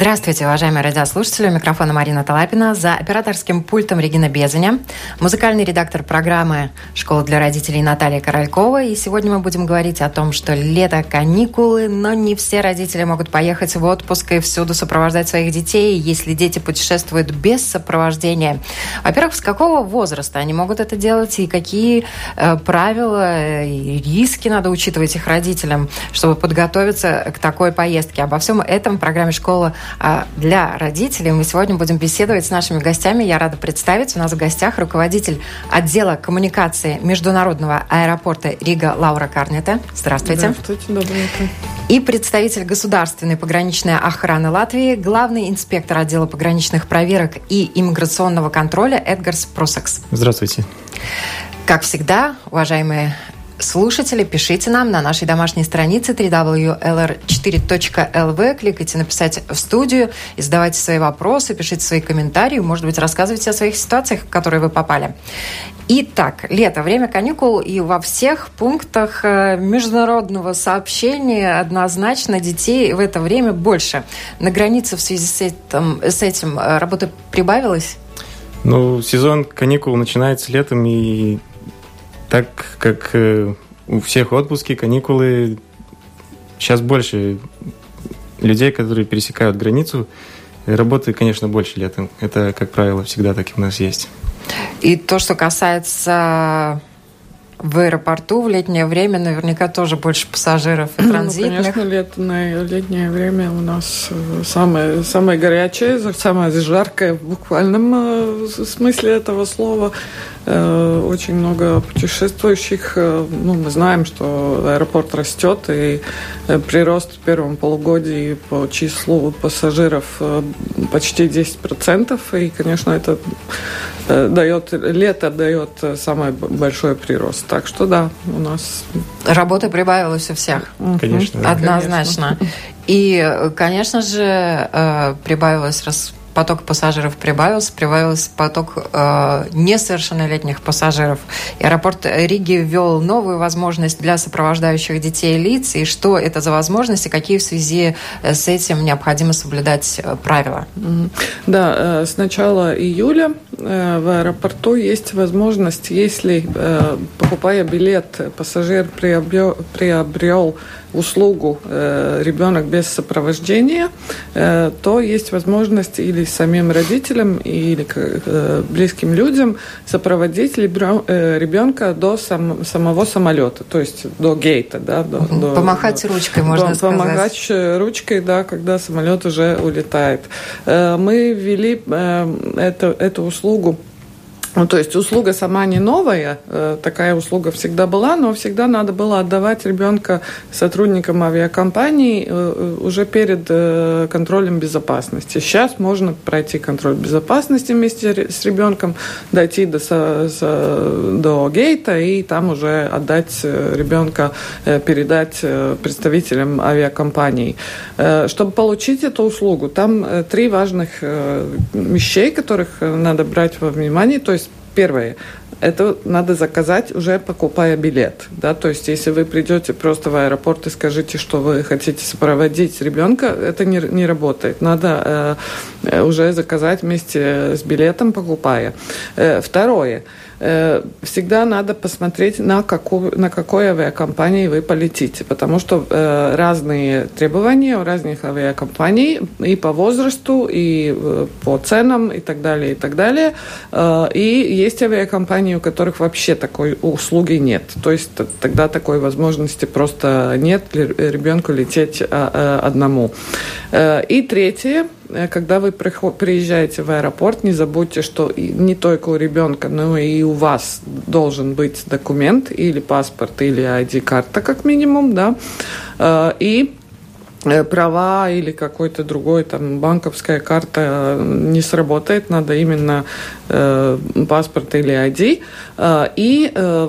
Здравствуйте, уважаемые радиослушатели. У микрофона Марина Талапина. За операторским пультом Регина Безаня. Музыкальный редактор программы «Школа для родителей» Наталья Королькова. И сегодня мы будем говорить о том, что лето, каникулы, но не все родители могут поехать в отпуск и всюду сопровождать своих детей, если дети путешествуют без сопровождения. Во-первых, с какого возраста они могут это делать и какие э, правила и риски надо учитывать их родителям, чтобы подготовиться к такой поездке. Обо всем этом в программе «Школа для родителей. Мы сегодня будем беседовать с нашими гостями. Я рада представить. У нас в гостях руководитель отдела коммуникации Международного аэропорта Рига Лаура Карнета. Здравствуйте. Здравствуйте, доброе утро. И представитель государственной пограничной охраны Латвии, главный инспектор отдела пограничных проверок и иммиграционного контроля Эдгарс Просакс. Здравствуйте. Как всегда, уважаемые слушатели, пишите нам на нашей домашней странице www.lr4.lv, кликайте «Написать в студию» и задавайте свои вопросы, пишите свои комментарии, может быть, рассказывайте о своих ситуациях, в которые вы попали. Итак, лето, время каникул, и во всех пунктах э, международного сообщения однозначно детей в это время больше. На границе в связи с этим, с этим э, работа прибавилась? Ну, сезон каникул начинается летом, и так как э, у всех отпуски, каникулы, сейчас больше людей, которые пересекают границу, работы, конечно, больше летом. Это, как правило, всегда так и у нас есть. И то, что касается в аэропорту в летнее время наверняка тоже больше пассажиров и транзитных. Ну, конечно, летное, летнее время у нас э, самое, самое горячее, самое жаркое в буквальном э, смысле этого слова. Э, очень много путешествующих. Ну, мы знаем, что аэропорт растет, и прирост в первом полугодии по числу пассажиров почти 10%. И, конечно, это дает, лето дает самый большой прирост. Так что да, у нас... Работа прибавилась у всех. Конечно. Однозначно. Конечно. И, конечно же, э, прибавилось раз поток пассажиров прибавился, прибавился поток э, несовершеннолетних пассажиров. И аэропорт Риги ввел новую возможность для сопровождающих детей лиц. И что это за возможности, какие в связи э, с этим необходимо соблюдать э, правила? Да, э, с начала июля в аэропорту есть возможность, если, покупая билет, пассажир приобрел, приобрел услугу э, ребенок без сопровождения, э, то есть возможность или самим родителям, или э, близким людям сопроводить э, ребенка до сам, самого самолета, то есть до гейта. Да, до, помахать до, ручкой, можно до, сказать. Помахать ручкой, да, когда самолет уже улетает. Э, мы ввели э, эту, эту услугу ну, то есть услуга сама не новая, э, такая услуга всегда была, но всегда надо было отдавать ребенка сотрудникам авиакомпании э, э, уже перед контролем безопасности. Сейчас можно пройти контроль безопасности вместе с ребенком, дойти до, до гейта и там уже отдать ребенка, передать представителям авиакомпаний. Чтобы получить эту услугу, там три важных вещей, которых надо брать во внимание. То есть Первое. Это надо заказать уже покупая билет. Да? То есть, если вы придете просто в аэропорт и скажете, что вы хотите сопроводить ребенка, это не, не работает. Надо э, уже заказать вместе с билетом, покупая. Э, второе. Э, всегда надо посмотреть, на, какую, на какой авиакомпании вы полетите, потому что э, разные требования у разных авиакомпаний и по возрасту, и э, по ценам, и так далее, и так далее. И есть авиакомпании, у которых вообще такой услуги нет. То есть тогда такой возможности просто нет ребенку лететь а, одному. И третье – когда вы приезжаете в аэропорт, не забудьте, что не только у ребенка, но и у вас должен быть документ или паспорт, или ID-карта, как минимум, да, э, и Э, права или какой-то другой там банковская карта не сработает, надо именно э, паспорт или ID. Э, и э,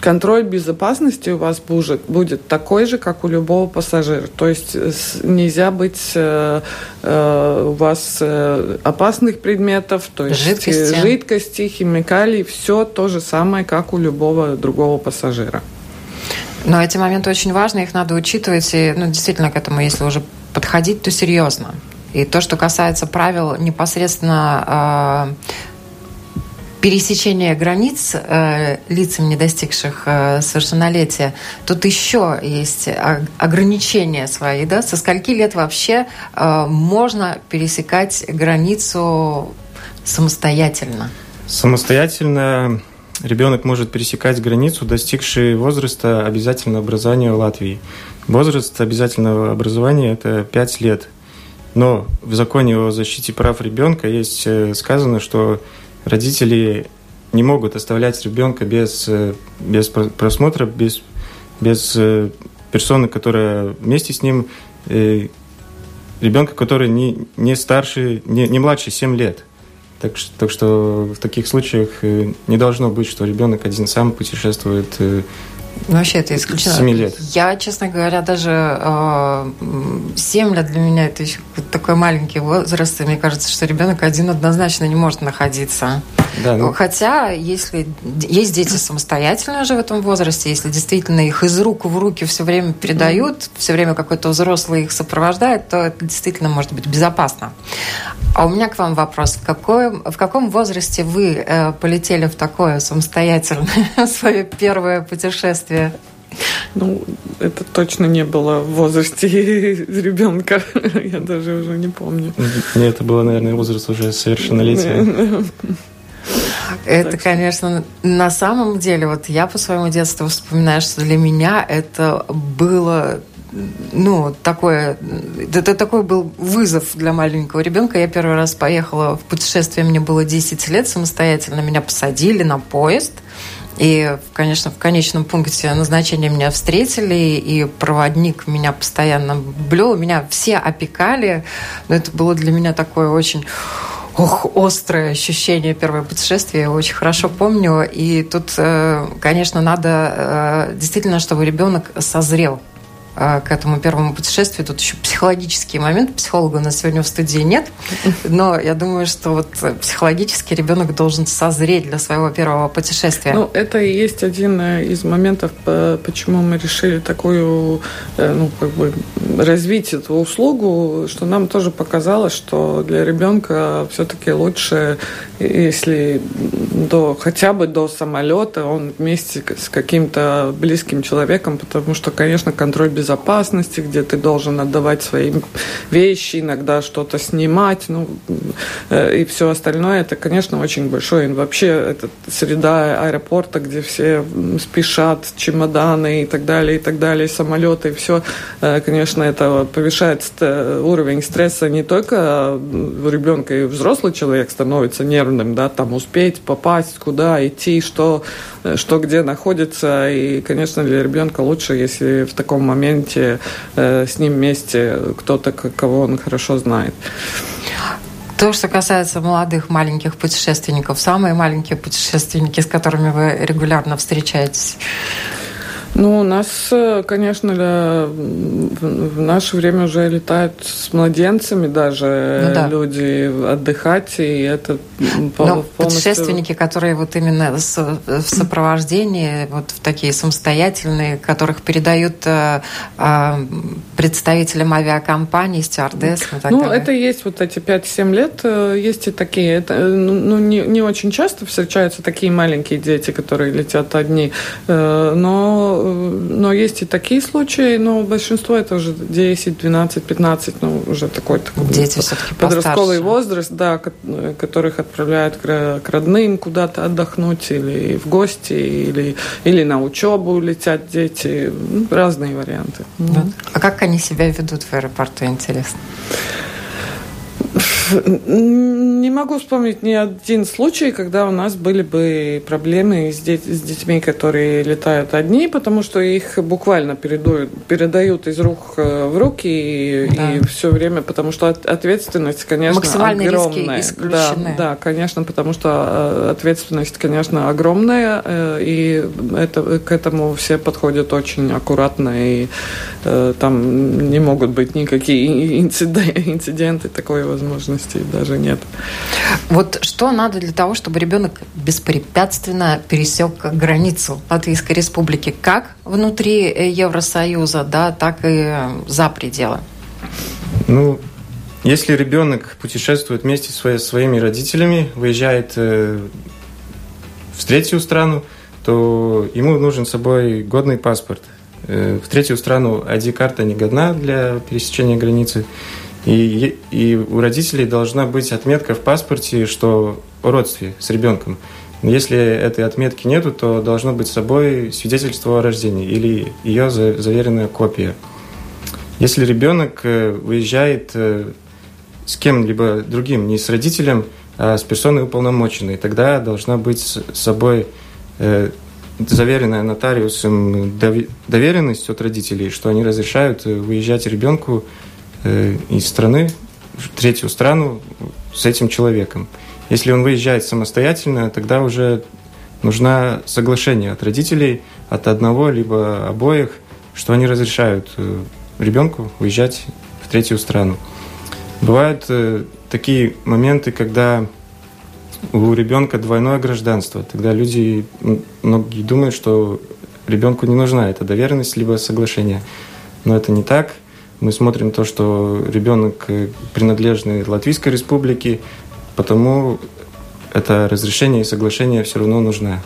контроль безопасности у вас будет, будет такой же, как у любого пассажира. То есть нельзя быть э, э, у вас э, опасных предметов, то есть жидкости, жидкости химикалий, все то же самое, как у любого другого пассажира. Но эти моменты очень важны, их надо учитывать, и ну, действительно к этому, если уже подходить, то серьезно. И то, что касается правил непосредственно э, пересечения границ э, лицам, не достигших э, совершеннолетия, тут еще есть ограничения свои, да, со скольки лет вообще э, можно пересекать границу самостоятельно? Самостоятельно ребенок может пересекать границу, достигший возраста обязательного образования в Латвии. Возраст обязательного образования – это 5 лет. Но в законе о защите прав ребенка есть э, сказано, что родители не могут оставлять ребенка без, э, без просмотра, без, без э, персоны, которая вместе с ним, ребенка, который не, не старше, не, не младше 7 лет. Так, так что в таких случаях э, не должно быть, что ребенок один сам путешествует э, вообще это исключено. 7 лет. Я, честно говоря, даже э, 7 лет для меня это еще такой маленький возраст, и мне кажется, что ребенок один однозначно не может находиться. Да, ну... Хотя, если есть дети самостоятельно уже в этом возрасте, если действительно их из рук в руки все время передают, mm-hmm. все время какой-то взрослый их сопровождает, то это действительно может быть безопасно. А у меня к вам вопрос. В, какой, в каком возрасте вы э, полетели в такое самостоятельное свое первое путешествие? Ну, это точно не было в возрасте ребенка. Я даже уже не помню. Мне это было, наверное, возраст уже совершеннолетия. Это, конечно, на самом деле, вот я по своему детству вспоминаю, что для меня это было ну, такое, это такой был вызов для маленького ребенка. Я первый раз поехала в путешествие, мне было 10 лет самостоятельно, меня посадили на поезд. И, конечно, в конечном пункте назначения меня встретили, и проводник меня постоянно блел, меня все опекали. Но это было для меня такое очень ох, острое ощущение первого путешествия, я очень хорошо помню. И тут, э, конечно, надо э, действительно, чтобы ребенок созрел к этому первому путешествию. Тут еще психологический момент. Психолога у нас сегодня в студии нет. Но я думаю, что вот психологически ребенок должен созреть для своего первого путешествия. Ну, это и есть один э, из моментов, почему мы решили такую, э, ну, как бы развить эту услугу, что нам тоже показалось, что для ребенка все-таки лучше, если до, хотя бы до самолета он вместе с каким-то близким человеком, потому что, конечно, контроль без безопасности, где ты должен отдавать свои вещи, иногда что-то снимать, ну, э, и все остальное, это, конечно, очень большой. Вообще, это среда аэропорта, где все спешат, чемоданы и так далее, и так далее, самолеты, и все, э, конечно, это повышает уровень стресса не только у ребенка, и взрослый человек становится нервным, да, там успеть попасть, куда идти, что, э, что где находится, и, конечно, для ребенка лучше, если в таком моменте моменте э, с ним вместе кто-то, кого он хорошо знает. То, что касается молодых маленьких путешественников, самые маленькие путешественники, с которыми вы регулярно встречаетесь? Ну, у нас, э, конечно, в наше время уже летают с младенцами даже ну, да. люди отдыхать, и это Но полностью... путешественники, которые вот именно в сопровождении, вот в такие самостоятельные, которых передают э, представителям авиакомпаний, стюардессам и так ну, далее. это есть вот эти 5-7 лет, э, есть и такие. Это, ну, ну, не, не очень часто встречаются такие маленькие дети, которые летят одни, но но есть и такие случаи, но большинство это уже 10, 12, 15, ну, уже такой, такой Дети подростковый возраст, да, которых отправляют к, к родным куда-то отдохнуть или в гости, или, или на учебу летят дети. Ну, разные варианты. Да. А как они себя ведут в аэропорту, интересно? Не могу вспомнить ни один случай, когда у нас были бы проблемы с, деть, с детьми, которые летают одни, потому что их буквально передают, передают из рук э, в руки и, да. и все время, потому что ответственность, конечно, Максимальные огромная. Риски исключены. Да, да, конечно, потому что ответственность, конечно, огромная, и это, к этому все подходят очень аккуратно, и там не могут быть никакие инциденты, такой возможности даже нет. Вот что надо для того, чтобы ребенок беспрепятственно пересек границу Латвийской Республики, как внутри Евросоюза, да, так и за пределы? Ну, если ребенок путешествует вместе со своими родителями, выезжает э, в третью страну, то ему нужен с собой годный паспорт. Э, в третью страну ID-карта не годна для пересечения границы. И, и у родителей должна быть отметка в паспорте, что о родстве с ребенком. Если этой отметки нету, то должно быть с собой свидетельство о рождении или ее заверенная копия. Если ребенок э, выезжает э, с кем-либо другим, не с родителем, а с персоной уполномоченной, тогда должна быть с собой э, заверенная нотариусом доверенность от родителей, что они разрешают выезжать ребенку из страны в третью страну с этим человеком. Если он выезжает самостоятельно, тогда уже нужно соглашение от родителей, от одного либо обоих, что они разрешают э, ребенку выезжать в третью страну. Бывают э, такие моменты, когда у ребенка двойное гражданство. Тогда люди, многие думают, что ребенку не нужна эта доверенность либо соглашение. Но это не так – мы смотрим то, что ребенок э, принадлежный Латвийской республике, потому это разрешение и соглашение все равно нужно.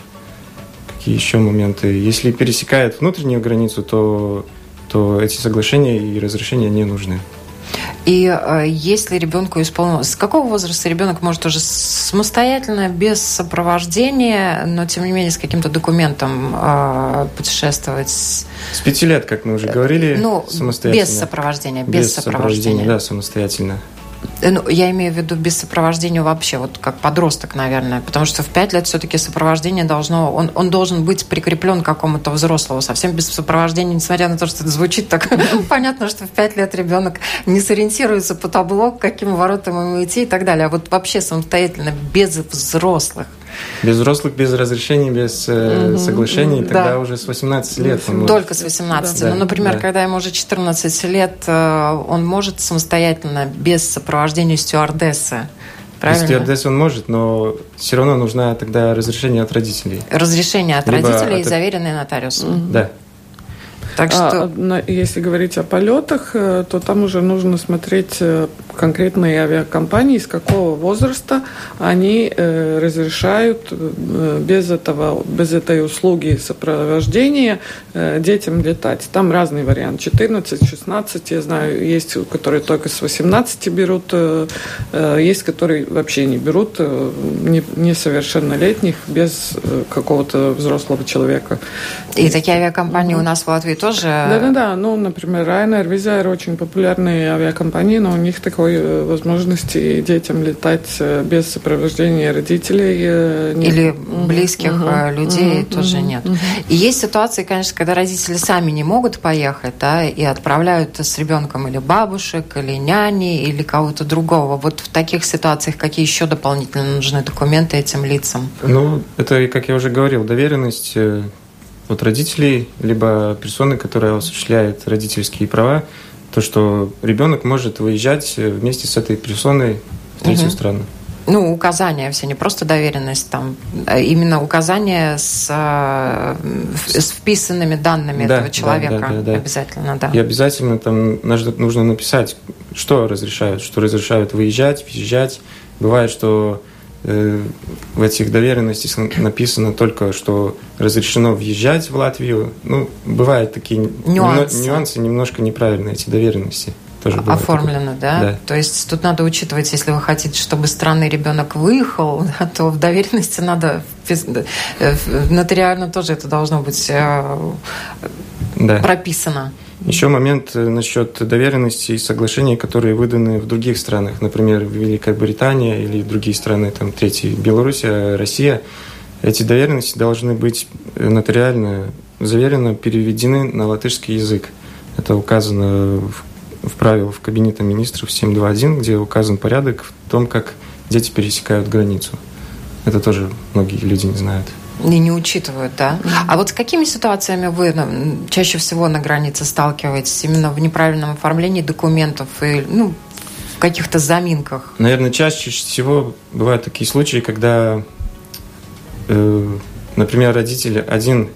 Какие еще моменты? Если пересекает внутреннюю границу, то, то эти соглашения и разрешения не нужны. И э, если ребенку исполнилось... С какого возраста ребенок может уже самостоятельно, без сопровождения, но тем не менее с каким-то документом э, путешествовать? С пяти лет, как мы уже говорили, ну, самостоятельно. Без сопровождения. Без, без сопровождения. сопровождения, да, самостоятельно. Ну, я имею в виду без сопровождения вообще, вот как подросток, наверное, потому что в пять лет все-таки сопровождение должно, он, он должен быть прикреплен к какому-то взрослому, совсем без сопровождения, несмотря на то, что это звучит так понятно, что в пять лет ребенок не сориентируется по табло, к каким воротам ему идти и так далее, а вот вообще самостоятельно, без взрослых. Без взрослых, без разрешений, без э, угу, соглашений, тогда да. уже с 18 лет. Он Только может... с 18. Да. Ну, например, да. когда ему уже 14 лет, э, он может самостоятельно, без сопровождения стюардессы. Правильно? Без стюардессы он может, но все равно нужно тогда разрешение от родителей. Разрешение от Либо родителей, от... заверенное нотариусом. Угу. Да. Так что... А, если говорить о полетах, э, то там уже нужно смотреть конкретные авиакомпании, с какого возраста они э, разрешают э, без, этого, без этой услуги сопровождения э, детям летать. Там разный вариант. 14, 16, я знаю, есть, которые только с 18 берут, э, э, есть, которые вообще не берут э, не, несовершеннолетних без э, какого-то взрослого человека. И такие авиакомпании mm-hmm. у нас в Латвии тоже? Да-да-да. Ну, например, Ryanair, Air очень популярные авиакомпании, но у них такой такой э, возможности детям летать э, без сопровождения родителей. Э, нет. Или близких угу. людей угу. тоже угу. нет. Угу. И есть ситуации, конечно, когда родители сами не могут поехать, да, и отправляют с ребенком или бабушек, или няни, или кого-то другого. Вот в таких ситуациях какие еще дополнительно нужны документы этим лицам? Ну, это, как я уже говорил, доверенность от родителей, либо персоны, которая осуществляет родительские права, то, что ребенок может выезжать вместе с этой персоной в третью угу. страну. Ну, указания все, не просто доверенность там, а именно указания с, э, с вписанными данными да, этого человека. Да, да, да, обязательно, да. И обязательно там нужно написать, что разрешают, что разрешают выезжать, въезжать. Бывает, что Э, в этих доверенностях написано только, что разрешено въезжать в Латвию. Ну, бывают такие нюансы, нюансы немножко неправильные эти доверенности. Тоже Оформлено, да? да? То есть тут надо учитывать, если вы хотите, чтобы странный ребенок выехал, да, то в доверенности надо э, нотариально тоже это должно быть э, да. прописано. Еще момент э, насчет доверенности и соглашений, которые выданы в других странах, например, в Великобритании или другие страны, там, третьи, Белоруссия, Россия. Эти доверенности должны быть э, нотариально заверенно переведены на латышский язык. Это указано в, в правилах Кабинета министров 7.2.1, где указан порядок в том, как дети пересекают границу. Это тоже многие люди не знают. И не учитывают, да? Mm-hmm. А вот с какими ситуациями вы ну, чаще всего на границе сталкиваетесь? Именно в неправильном оформлении документов и ну, в каких-то заминках? Наверное, чаще всего бывают такие случаи, когда, э, например, родители, один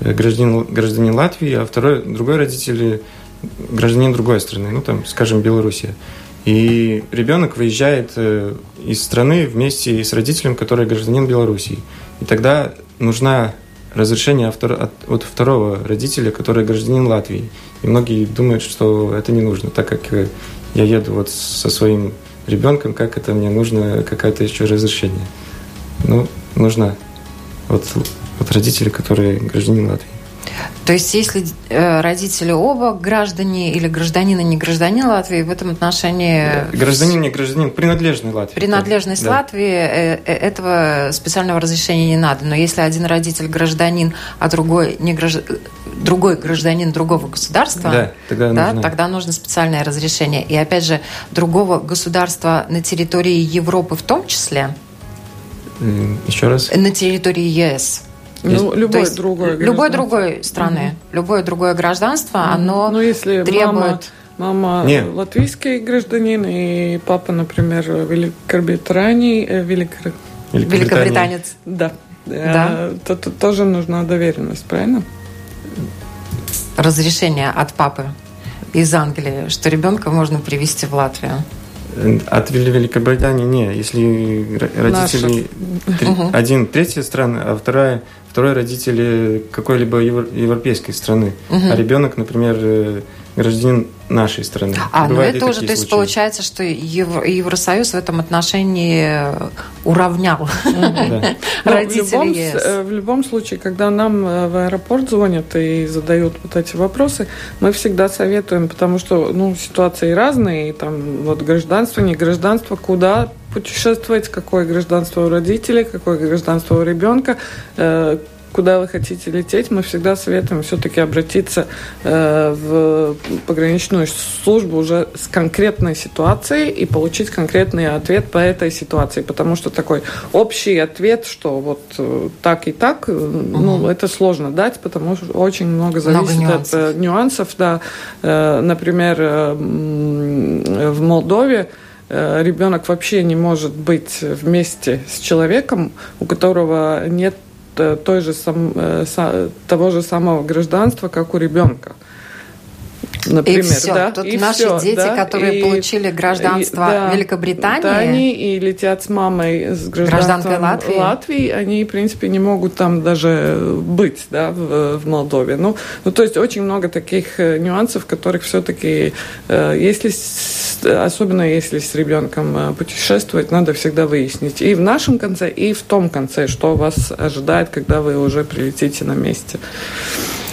гражданин, гражданин Латвии, а второй, другой родитель гражданин другой страны, ну там, скажем, Белоруссия. И ребенок выезжает э, из страны вместе с родителем, который гражданин Белоруссии. И тогда нужна разрешение от второго родителя, который гражданин Латвии. И многие думают, что это не нужно, так как э, я еду вот со своим ребенком, как это мне нужно какое-то еще разрешение. Ну, нужно вот, вот родители, которые гражданин Латвии. То есть, если э, родители оба граждане или гражданин и не гражданин Латвии, в этом отношении... Гражданин, не гражданин, принадлежный Латвии. Принадлежность да. Латвии, э, э, этого специального разрешения не надо. Но если один родитель гражданин, а другой, не гражд... другой гражданин другого государства, да, тогда, да, нужно. тогда нужно специальное разрешение. И опять же, другого государства на территории Европы в том числе... Еще раз? На территории ЕС. Ну, любой есть, другой Любой другой страны, угу. любое другое гражданство, угу. оно ну, если требует... Мама, мама Нет. латвийский гражданин, и папа, например, Великобритании, э, Велик... Великобританец. Да. да. То, то, тоже нужна доверенность, правильно? Разрешение от папы из Англии, что ребенка можно привезти в Латвию. От Великобритании не. Если родители три, один третья страна, а вторая второй родители какой-либо европейской страны, угу. а ребенок, например, э, гражданин нашей страны. А, ну это уже, то есть получается, что Евро, Евросоюз в этом отношении э, уравнял родителей э, В любом случае, когда нам в аэропорт звонят и задают вот эти вопросы, мы всегда советуем, потому что ну, ситуации разные, там вот гражданство, не гражданство, куда путешествовать, какое гражданство у родителей, какое гражданство у ребенка, э, куда вы хотите лететь, мы всегда советуем все-таки обратиться э, в пограничную службу уже с конкретной ситуацией и получить конкретный ответ по этой ситуации, потому что такой общий ответ, что вот э, так и так, угу. ну, это сложно дать, потому что очень много зависит много нюансов. от нюансов, да. Например, в Молдове ребенок вообще не может быть вместе с человеком, у которого нет той же сам, э, того же самого гражданства, как у ребенка например. И все. Да? Тут и наши все, дети, да? которые и, получили гражданство и, да, Великобритании. Да, они и летят с мамой с гражданством Латвии. Латвии, они, в принципе, не могут там даже быть, да, в, в Молдове. Ну, ну, то есть очень много таких э, нюансов, которых все-таки, э, если, особенно если с ребенком э, путешествовать, надо всегда выяснить и в нашем конце, и в том конце, что вас ожидает, когда вы уже прилетите на месте.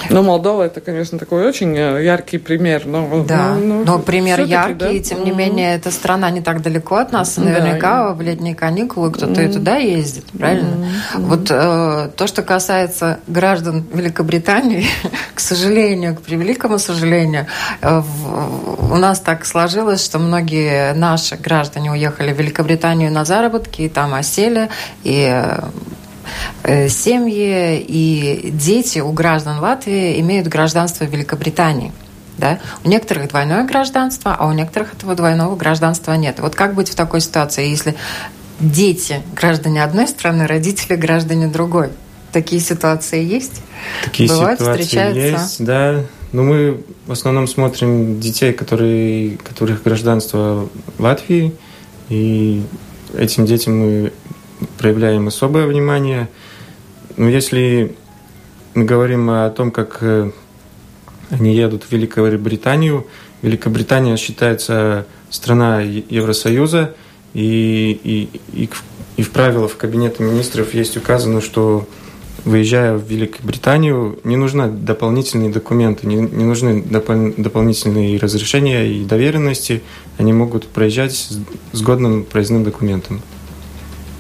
Ну, Молдова это, конечно, такой очень э, яркий пример. Но, да, но, но пример яркий, да? и тем не менее, эта страна не так далеко от нас. Наверняка да. в летние каникулы кто-то mm. и туда ездит, правильно? Mm. Вот э, то, что касается граждан Великобритании, к сожалению, к превеликому сожалению, э, в, у нас так сложилось, что многие наши граждане уехали в Великобританию на заработки, и там осели, и э, Э, семьи и дети у граждан Латвии имеют гражданство Великобритании. Да? У некоторых двойное гражданство, а у некоторых этого двойного гражданства нет. Вот как быть в такой ситуации, если дети граждане одной страны, родители граждане другой? Такие ситуации есть? Такие Бывают, ситуации встречаются? есть, да. Но мы в основном смотрим детей, которые, которых гражданство Латвии, и этим детям мы проявляем особое внимание. Но если мы говорим о том, как э, они едут в Великобританию, Великобритания считается страна Евросоюза, и, и, и, и в правилах Кабинета министров есть указано, что выезжая в Великобританию, не нужны дополнительные документы, не, не нужны допол- дополнительные разрешения и доверенности. Они могут проезжать с, с годным проездным документом.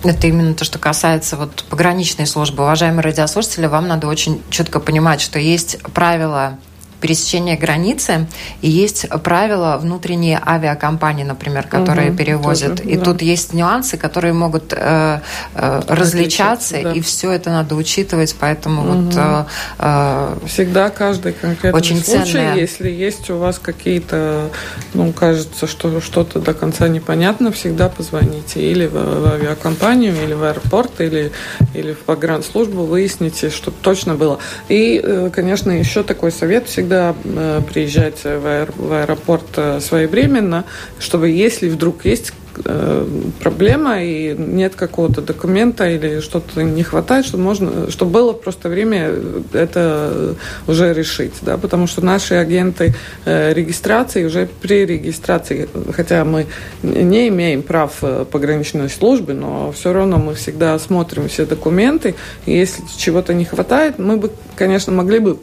Это именно то, что касается вот пограничной службы. Уважаемые радиослушатели, вам надо очень четко понимать, что есть правила пересечения границы, и есть правила внутренние авиакомпании, например, которые угу, перевозят. Тоже, и да. тут есть нюансы, которые могут э, э, различаться, да. и все это надо учитывать, поэтому угу. вот... Э, э, Всегда каждый конкретный очень случай, ценная... если есть у вас какие-то, ну, кажется, что что-то до конца непонятно, всегда позвоните или в, в авиакомпанию, или в аэропорт, или, или в погранслужбу, выясните, чтобы точно было. И, э, конечно, еще такой совет всегда всегда э, приезжать в аэропорт э, своевременно, чтобы если вдруг есть э, проблема и нет какого-то документа или что-то не хватает, чтобы можно, чтобы было просто время это уже решить, да, потому что наши агенты регистрации уже при регистрации, хотя мы не имеем прав пограничной службы, но все равно мы всегда смотрим все документы, и если чего-то не хватает, мы бы, конечно, могли бы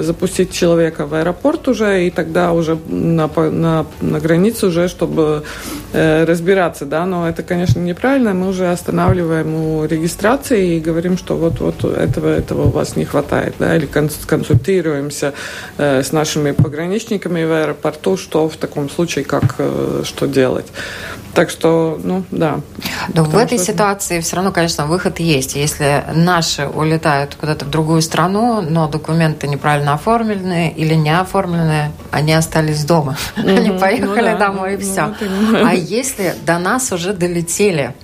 запустить человека в аэропорт уже, и тогда уже на, на, на границу уже, чтобы э, разбираться, да, но это, конечно, неправильно, мы уже останавливаем у регистрации и говорим, что вот, вот этого, этого у вас не хватает, да, или консультируемся э, с нашими пограничниками в аэропорту, что в таком случае, как, э, что делать. Так что, ну, да. Но в этой что... ситуации все равно, конечно, выход есть. Если наши улетают куда-то в другую страну, но документы неправильно оформлены или не оформлены, они остались дома. Mm-hmm. Они поехали ну, да, домой и ну, все. Ну, а если до нас уже долетели,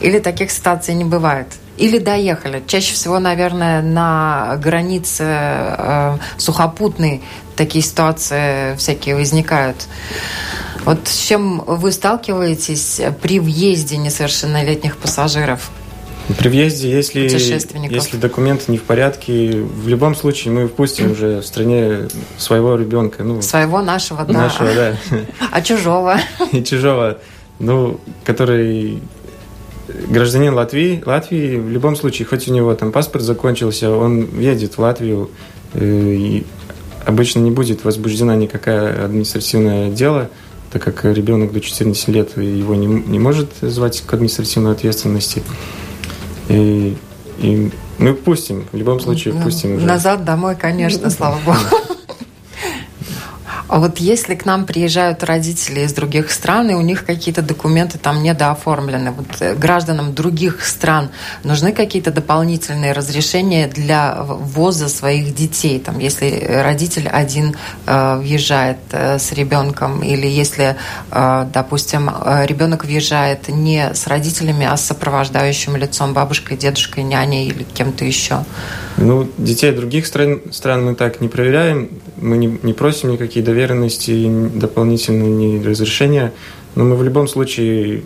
или таких ситуаций не бывает, или доехали. Чаще всего, наверное, на границе э, сухопутной такие ситуации всякие возникают. Вот с чем вы сталкиваетесь при въезде несовершеннолетних пассажиров? При въезде, если, если документы не в порядке, в любом случае мы впустим уже в стране своего ребенка. Ну, своего нашего, да. Нашего, да. А чужого? И чужого, ну, который гражданин Латвии, Латвии в любом случае, хоть у него там паспорт закончился, он едет в Латвию, э, и обычно не будет возбуждена никакая административное дело, так как ребенок до 14 лет его не, не может звать к административной ответственности. И, и мы пустим, в любом случае ну, пустим. Уже. Назад домой, конечно, слава богу. А вот если к нам приезжают родители из других стран, и у них какие-то документы там недооформлены, вот э, гражданам других стран нужны какие-то дополнительные разрешения для ввоза своих детей? Там, если родитель один э, въезжает э, с ребенком, или если, э, допустим, э, ребенок въезжает не с родителями, а с сопровождающим лицом, бабушкой, дедушкой, няней или кем-то еще? Ну, детей других стран, стран мы так не проверяем, мы не, не просим никакие доверенности, дополнительные ни разрешения, но мы в любом случае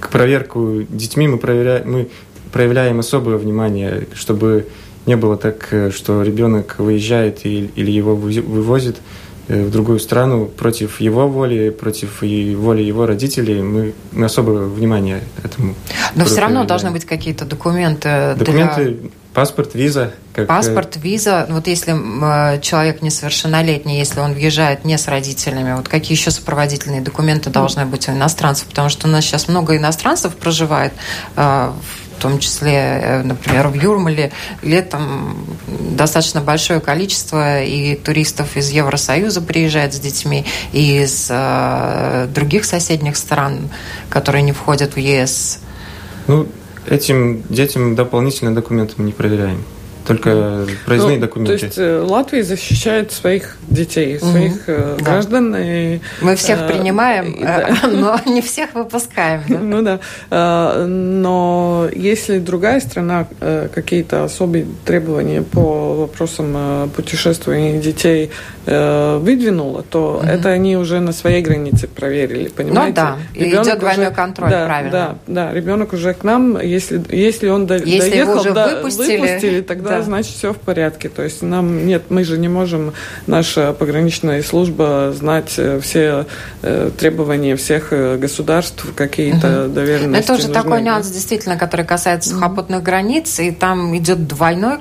к проверку детьми мы, проверяем, мы проявляем особое внимание, чтобы не было так, что ребенок выезжает или его вывозит. э, в другую страну против его воли, против воли его родителей. Мы, мы особое внимание этому. Но все равно должны быть какие-то документы. Документы для Паспорт, виза. Как... Паспорт, виза. Вот если человек несовершеннолетний, если он въезжает не с родителями, вот какие еще сопроводительные документы должны быть у иностранцев? Потому что у нас сейчас много иностранцев проживает, в том числе, э, например, в Юрмале летом достаточно большое количество и туристов из Евросоюза приезжает с детьми, и из э, других соседних стран, которые не входят в ЕС. Ну, Этим детям дополнительные документы мы не проверяем. Только проездные ну, документы. То есть э, Латвия защищает своих детей, своих угу. граждан. И, Мы всех э, принимаем, да. но не всех выпускаем. Да? Ну да. Но если другая страна какие-то особые требования по вопросам путешествия детей выдвинула, то угу. это они уже на своей границе проверили, понимаете? Ну да, ребенок идет двойной уже, контроль, да, правильно. Да, да, ребенок уже к нам, если, если он если доехал, его уже да, выпустили, выпустили тогда да. Значит все в порядке. То есть нам нет, мы же не можем, наша пограничная служба знать э, все э, требования всех э, государств, какие-то угу. доверенности. Это тоже нужны. такой нюанс, действительно, который касается сухопутных угу. границ, и там идет двойной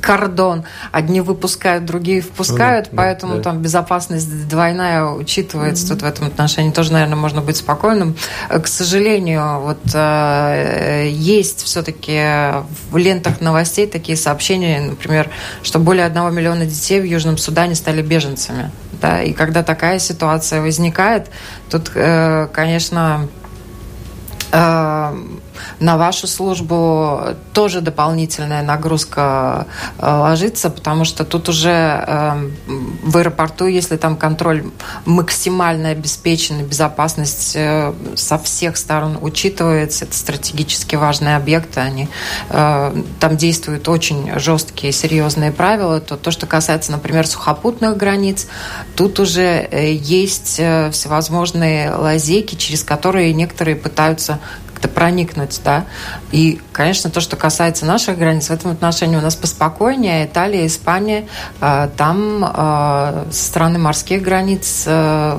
кордон. Одни выпускают, другие впускают, ну, поэтому да. там безопасность двойная учитывается. Mm-hmm. Тут в этом отношении тоже, наверное, можно быть спокойным. К сожалению, вот э, есть все-таки в лентах новостей такие сообщения, например, что более одного миллиона детей в Южном Судане стали беженцами. Да? И когда такая ситуация возникает, тут, э, конечно, э, на вашу службу тоже дополнительная нагрузка э, ложится, потому что тут уже эм, в аэропорту, если там контроль максимально обеспечен, безопасность э, со всех сторон учитывается, это стратегически важные объекты, они э, там действуют очень жесткие, серьезные правила, то то, что касается, например, сухопутных границ, тут уже есть всевозможные лазейки, через которые некоторые пытаются как-то проникнуть, да. И, конечно, то, что касается наших границ, в этом отношении у нас поспокойнее. Италия, Испания, э, там э, со стороны морских границ э,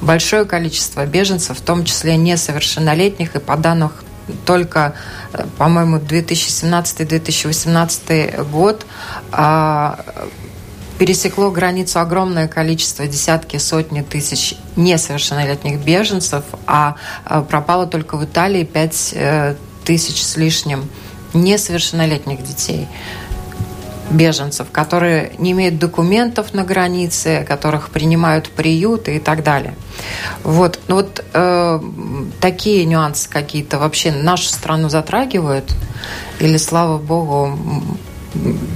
большое количество беженцев, в том числе несовершеннолетних, и по данным только, по-моему, 2017-2018 год пересекло границу огромное количество, десятки, сотни тысяч несовершеннолетних беженцев, а, а пропало только в Италии пять э, тысяч с лишним несовершеннолетних детей беженцев, которые не имеют документов на границе, которых принимают приюты и так далее. Вот, ну вот э, такие нюансы какие-то вообще нашу страну затрагивают, или слава богу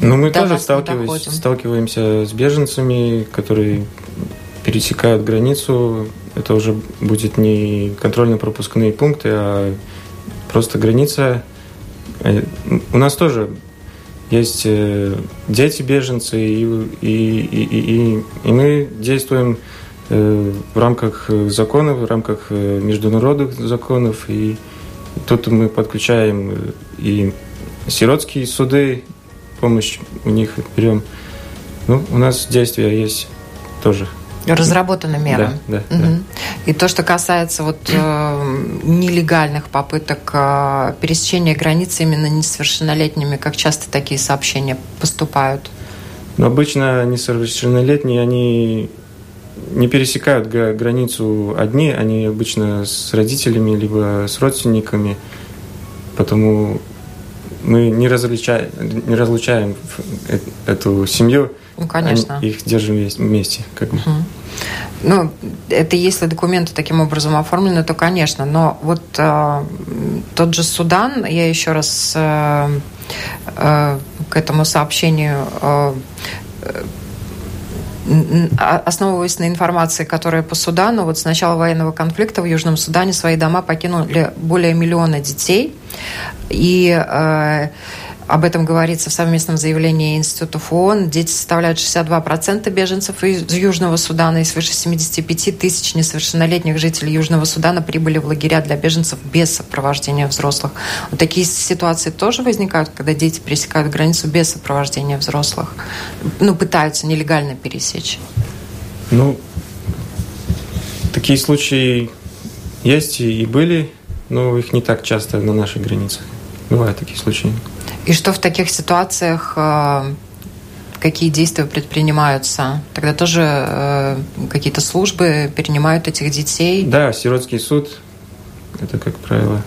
ну, мы тоже сталкиваемся, сталкиваемся с беженцами, которые пересекают границу. Это уже будет не контрольно-пропускные пункты, а просто граница. Э, у нас тоже есть э, дети беженцы, и, и, и, и, и мы действуем э, в рамках законов, в рамках международных законов. И тут мы подключаем и сиротские суды, помощь у них берем. Ну, у нас действия есть тоже. Разработаны меры. Да, да, угу. да. И то, что касается вот э, нелегальных попыток э, пересечения границы именно несовершеннолетними, как часто такие сообщения поступают? Ну, обычно несовершеннолетние, они не пересекают границу одни, они обычно с родителями либо с родственниками, потому мы не различаем, не разлучаем эту семью. Ну, конечно. Их держим вместе. Как бы. угу. Ну, это если документы таким образом оформлены, то, конечно. Но вот э, тот же Судан, я еще раз э, э, к этому сообщению э, основываясь на информации, которая по Судану, вот с начала военного конфликта в Южном Судане свои дома покинули более миллиона детей. И э, об этом говорится в совместном заявлении институтов ООН. Дети составляют 62% беженцев из Южного Судана, и свыше 75 тысяч несовершеннолетних жителей Южного Судана прибыли в лагеря для беженцев без сопровождения взрослых. Вот такие ситуации тоже возникают, когда дети пересекают границу без сопровождения взрослых, ну, пытаются нелегально пересечь. Ну, такие случаи есть и были, но их не так часто на наших границах. Бывают такие случаи. И что в таких ситуациях э, какие действия предпринимаются? Тогда тоже э, какие-то службы перенимают этих детей? Да, сиротский суд, это как правило.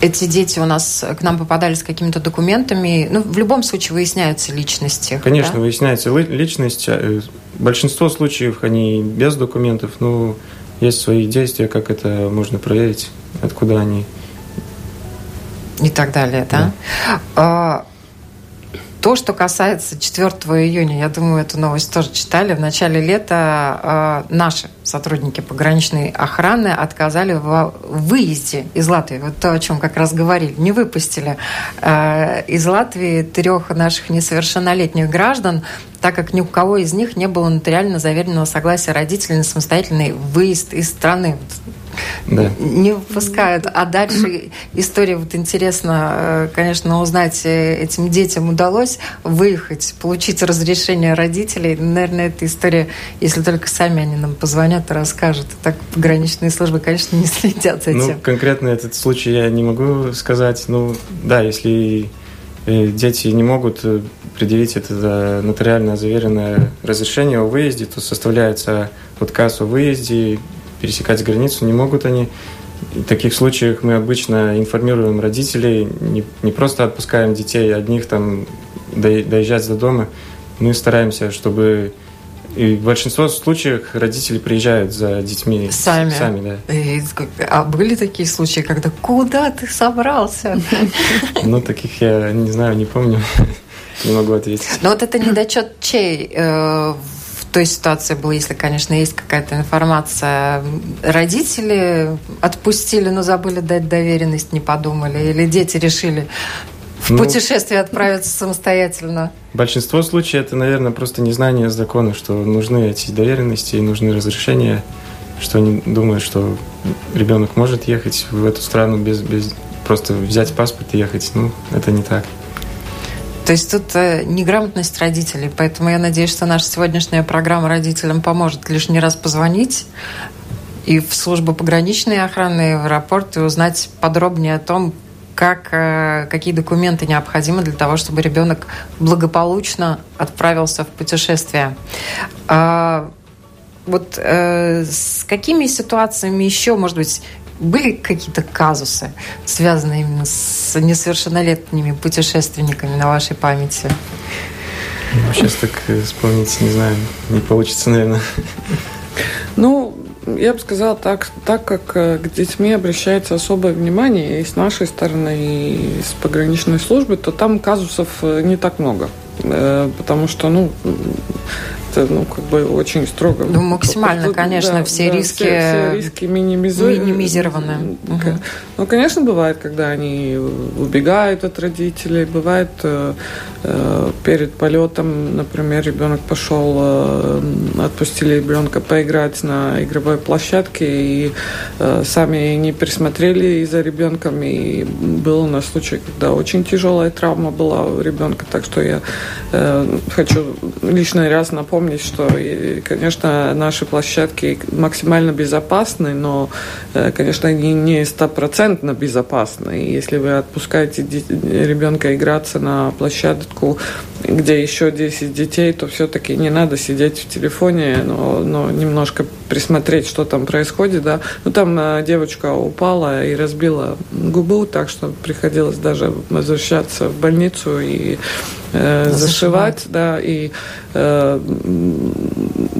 Эти дети у нас к нам попадали с какими-то документами. Ну, в любом случае выясняются личности. Конечно, да? выясняется личность. Э, большинство случаев они без документов, но есть свои действия, как это можно проверить, откуда они и так далее, да? да. А, то, что касается 4 июня, я думаю, эту новость тоже читали. В начале лета э, наши сотрудники пограничной охраны отказали в выезде из Латвии. Вот то, о чем как раз говорили. Не выпустили э, из Латвии трех наших несовершеннолетних граждан, так как ни у кого из них не было нотариально заверенного согласия родителей на самостоятельный выезд из страны да. не выпускают. А дальше история, вот интересно, э, конечно, узнать, э, этим детям удалось выехать, получить разрешение родителей. Наверное, эта история, если только сами они нам позвонят и расскажут. Так пограничные службы, конечно, не следят за этим. Ну, конкретно этот случай я не могу сказать. Ну, да, если э, дети не могут предъявить это нотариально заверенное разрешение о выезде, то составляется отказ о выезде, пересекать границу не могут они. В таких случаях мы обычно информируем родителей, не, не просто отпускаем детей одних там доезжать до дома, мы стараемся, чтобы и в большинстве случаев родители приезжают за детьми сами. сами да. И, а были такие случаи, когда куда ты собрался? Ну, таких я не знаю, не помню. Не могу ответить. Но вот это недочет чей э, той ситуации был, если, конечно, есть какая-то информация, родители отпустили, но забыли дать доверенность, не подумали, или дети решили в ну, путешествие отправиться самостоятельно? Большинство случаев это, наверное, просто незнание закона, что нужны эти доверенности и нужны разрешения, что они думают, что ребенок может ехать в эту страну без, без просто взять паспорт и ехать. Ну, это не так. То есть тут э, неграмотность родителей, поэтому я надеюсь, что наша сегодняшняя программа родителям поможет лишний раз позвонить и в службу пограничной охраны, и в аэропорт, и узнать подробнее о том, как, э, какие документы необходимы для того, чтобы ребенок благополучно отправился в путешествие. А, вот э, с какими ситуациями еще, может быть, были какие-то казусы, связанные именно с несовершеннолетними путешественниками на вашей памяти? Ну, сейчас так э, вспомнить, не знаю, не получится, наверное. Ну, я бы сказала так, так как э, к детьми обращается особое внимание и с нашей стороны, и с пограничной службы, то там казусов э, не так много. Потому что, ну, это, ну, как бы очень строго. Ну, максимально, Тут, конечно, да, все да, риски, все, все риски минимизу... минимизированы. Угу. Ну, конечно, бывает, когда они убегают от родителей, бывает э, перед полетом, например, ребенок пошел, э, отпустили ребенка поиграть на игровой площадке и э, сами не присмотрели за ребенком, и был у нас случай, когда очень тяжелая травма была у ребенка, так что я э, хочу лишний раз напомнить, помнить, что, конечно, наши площадки максимально безопасны, но, э, конечно, они не стопроцентно безопасны. если вы отпускаете ребенка играться на 있고 где еще 10 детей, то все-таки не надо сидеть в телефоне, но, но немножко присмотреть, что там происходит. Да. Ну, там э, девочка упала и разбила губу, так что приходилось даже возвращаться в больницу и э, зашивать, да, и э,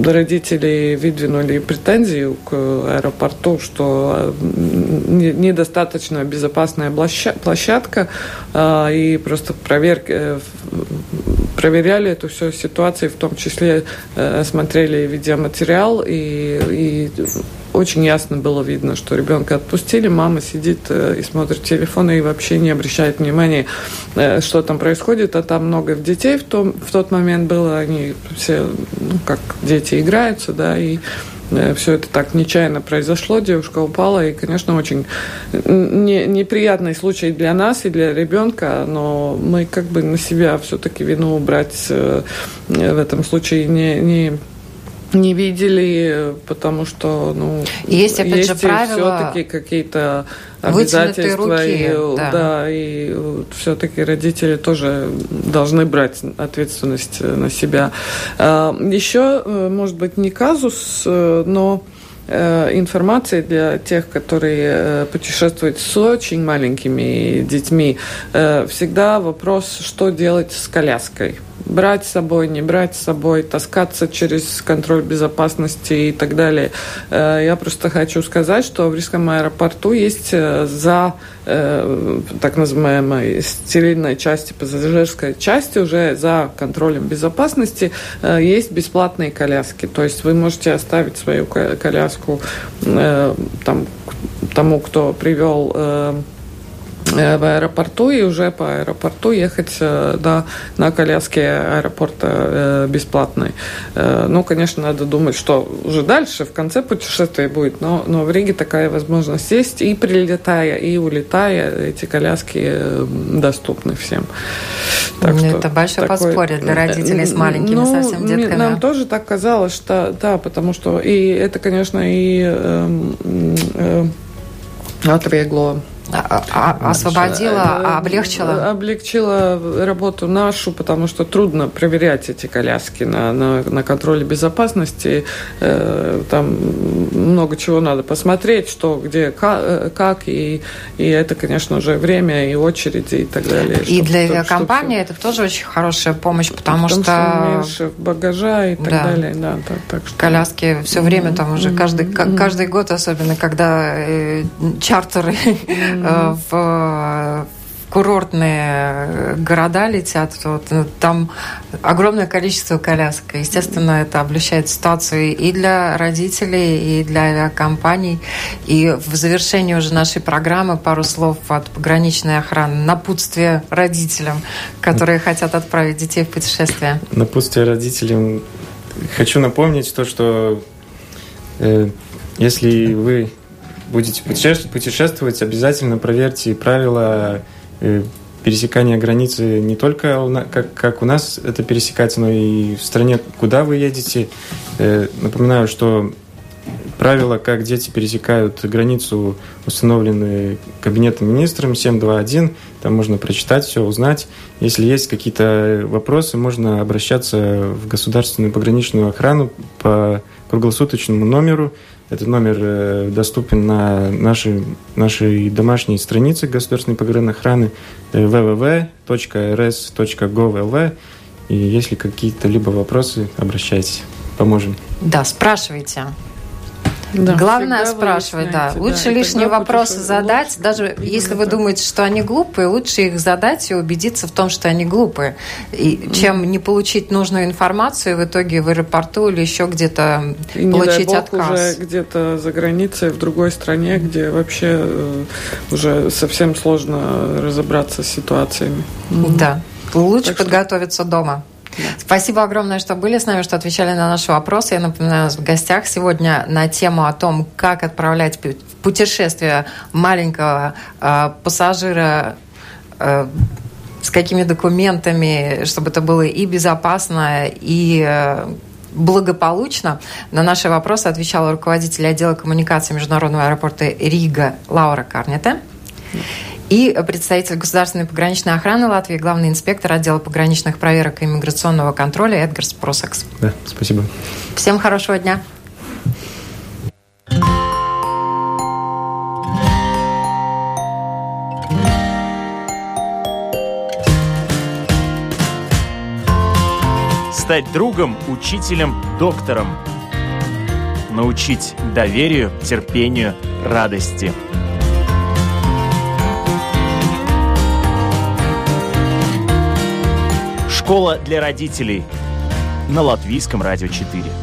родители выдвинули претензию к аэропорту, что э, недостаточно безопасная площадка, э, и просто проверки, э, проверяли эту всю ситуацию, в том числе смотрели видеоматериал, и, и очень ясно было видно, что ребенка отпустили, мама сидит и смотрит телефон и вообще не обращает внимания, что там происходит, а там много детей в, том, в тот момент было, они все, ну, как дети играются, да, и э, все это так нечаянно произошло, девушка упала, и, конечно, очень не, неприятный случай для нас и для ребенка, но мы как бы на себя все-таки вину брать э, в этом случае не, не не видели, потому что, ну, есть, опять есть же, правила... все-таки какие-то обязательства. Руки, и, да. да, и все-таки родители тоже должны брать ответственность на себя. А, Еще, э, может быть, не казус, э, но э, информации для тех, которые путешествуют с очень маленькими детьми. Всегда вопрос, что делать с коляской брать с собой, не брать с собой, таскаться через контроль безопасности и так далее. Э, я просто хочу сказать, что в Рижском аэропорту есть э, за э, так называемой стерильной части, пассажирской части, уже за контролем безопасности есть бесплатные коляски. То есть вы можете оставить свою коляску там, тому, кто привел в аэропорту и уже по аэропорту ехать э, да, на коляске аэропорта э, бесплатной. Ну, конечно, надо думать, что уже дальше, в конце путешествия будет, но, но в Риге такая возможность есть, и прилетая, и улетая, эти коляски доступны всем. Так ну, это большое такой... подспорье для родителей с маленькими ну, совсем детками. Нам тоже так казалось, что да, потому что и это, конечно, и э, э, отвегло а, а, освободила, э, облегчила? Облегчила работу нашу, потому что трудно проверять эти коляски на, на, на контроле безопасности. Э, там много чего надо посмотреть, что, где, э, как, и, и это, конечно, уже время и очереди и так далее. И чтобы, для авиакомпании это тоже очень хорошая помощь, потому, потому что... что меньше багажа и так да. далее. Да, так, так что... Коляски все время там уже, каждый, каждый год, особенно когда э, чартеры Э, в курортные города летят, вот, ну, там огромное количество колясок. Естественно, это облегчает ситуацию и для родителей, и для авиакомпаний. И в завершении уже нашей программы пару слов от пограничной охраны. Напутствие родителям, которые хотят отправить детей в путешествие. Напутствие родителям. Хочу напомнить то, что э, если вы будете путешествовать, обязательно проверьте правила э, пересекания границы не только как, как у нас это пересекается, но и в стране, куда вы едете. Э, напоминаю, что правила, как дети пересекают границу, установлены Кабинетом министром 721. Там можно прочитать все, узнать. Если есть какие-то вопросы, можно обращаться в государственную пограничную охрану по круглосуточному номеру этот номер э, доступен на нашей, нашей домашней странице государственной погранохраны www.rs.gov.lv. Э, И если какие-то либо вопросы, обращайтесь, поможем. Да, спрашивайте. Да, Главное спрашивать, да. Лучше да, лишние вопросы задать, лучше, даже если вы думаете, что они глупые, лучше их задать и убедиться в том, что они глупые, и, чем не получить нужную информацию и в итоге в аэропорту или еще где-то и, получить не дай бог, отказ. уже где-то за границей, в другой стране, где вообще э, уже совсем сложно разобраться с ситуациями. Да. Лучше так подготовиться что... дома. Спасибо огромное, что были с нами, что отвечали на наши вопросы. Я напоминаю, в гостях сегодня на тему о том, как отправлять в путешествие маленького э, пассажира э, с какими документами, чтобы это было и безопасно, и э, благополучно. На наши вопросы отвечала руководитель отдела коммуникации Международного аэропорта Рига Лаура Карнете и представитель Государственной пограничной охраны Латвии, главный инспектор отдела пограничных проверок и иммиграционного контроля Эдгарс Просакс. Да, спасибо. Всем хорошего дня. Стать другом, учителем, доктором. Научить доверию, терпению, радости – Школа для родителей на Латвийском радио 4.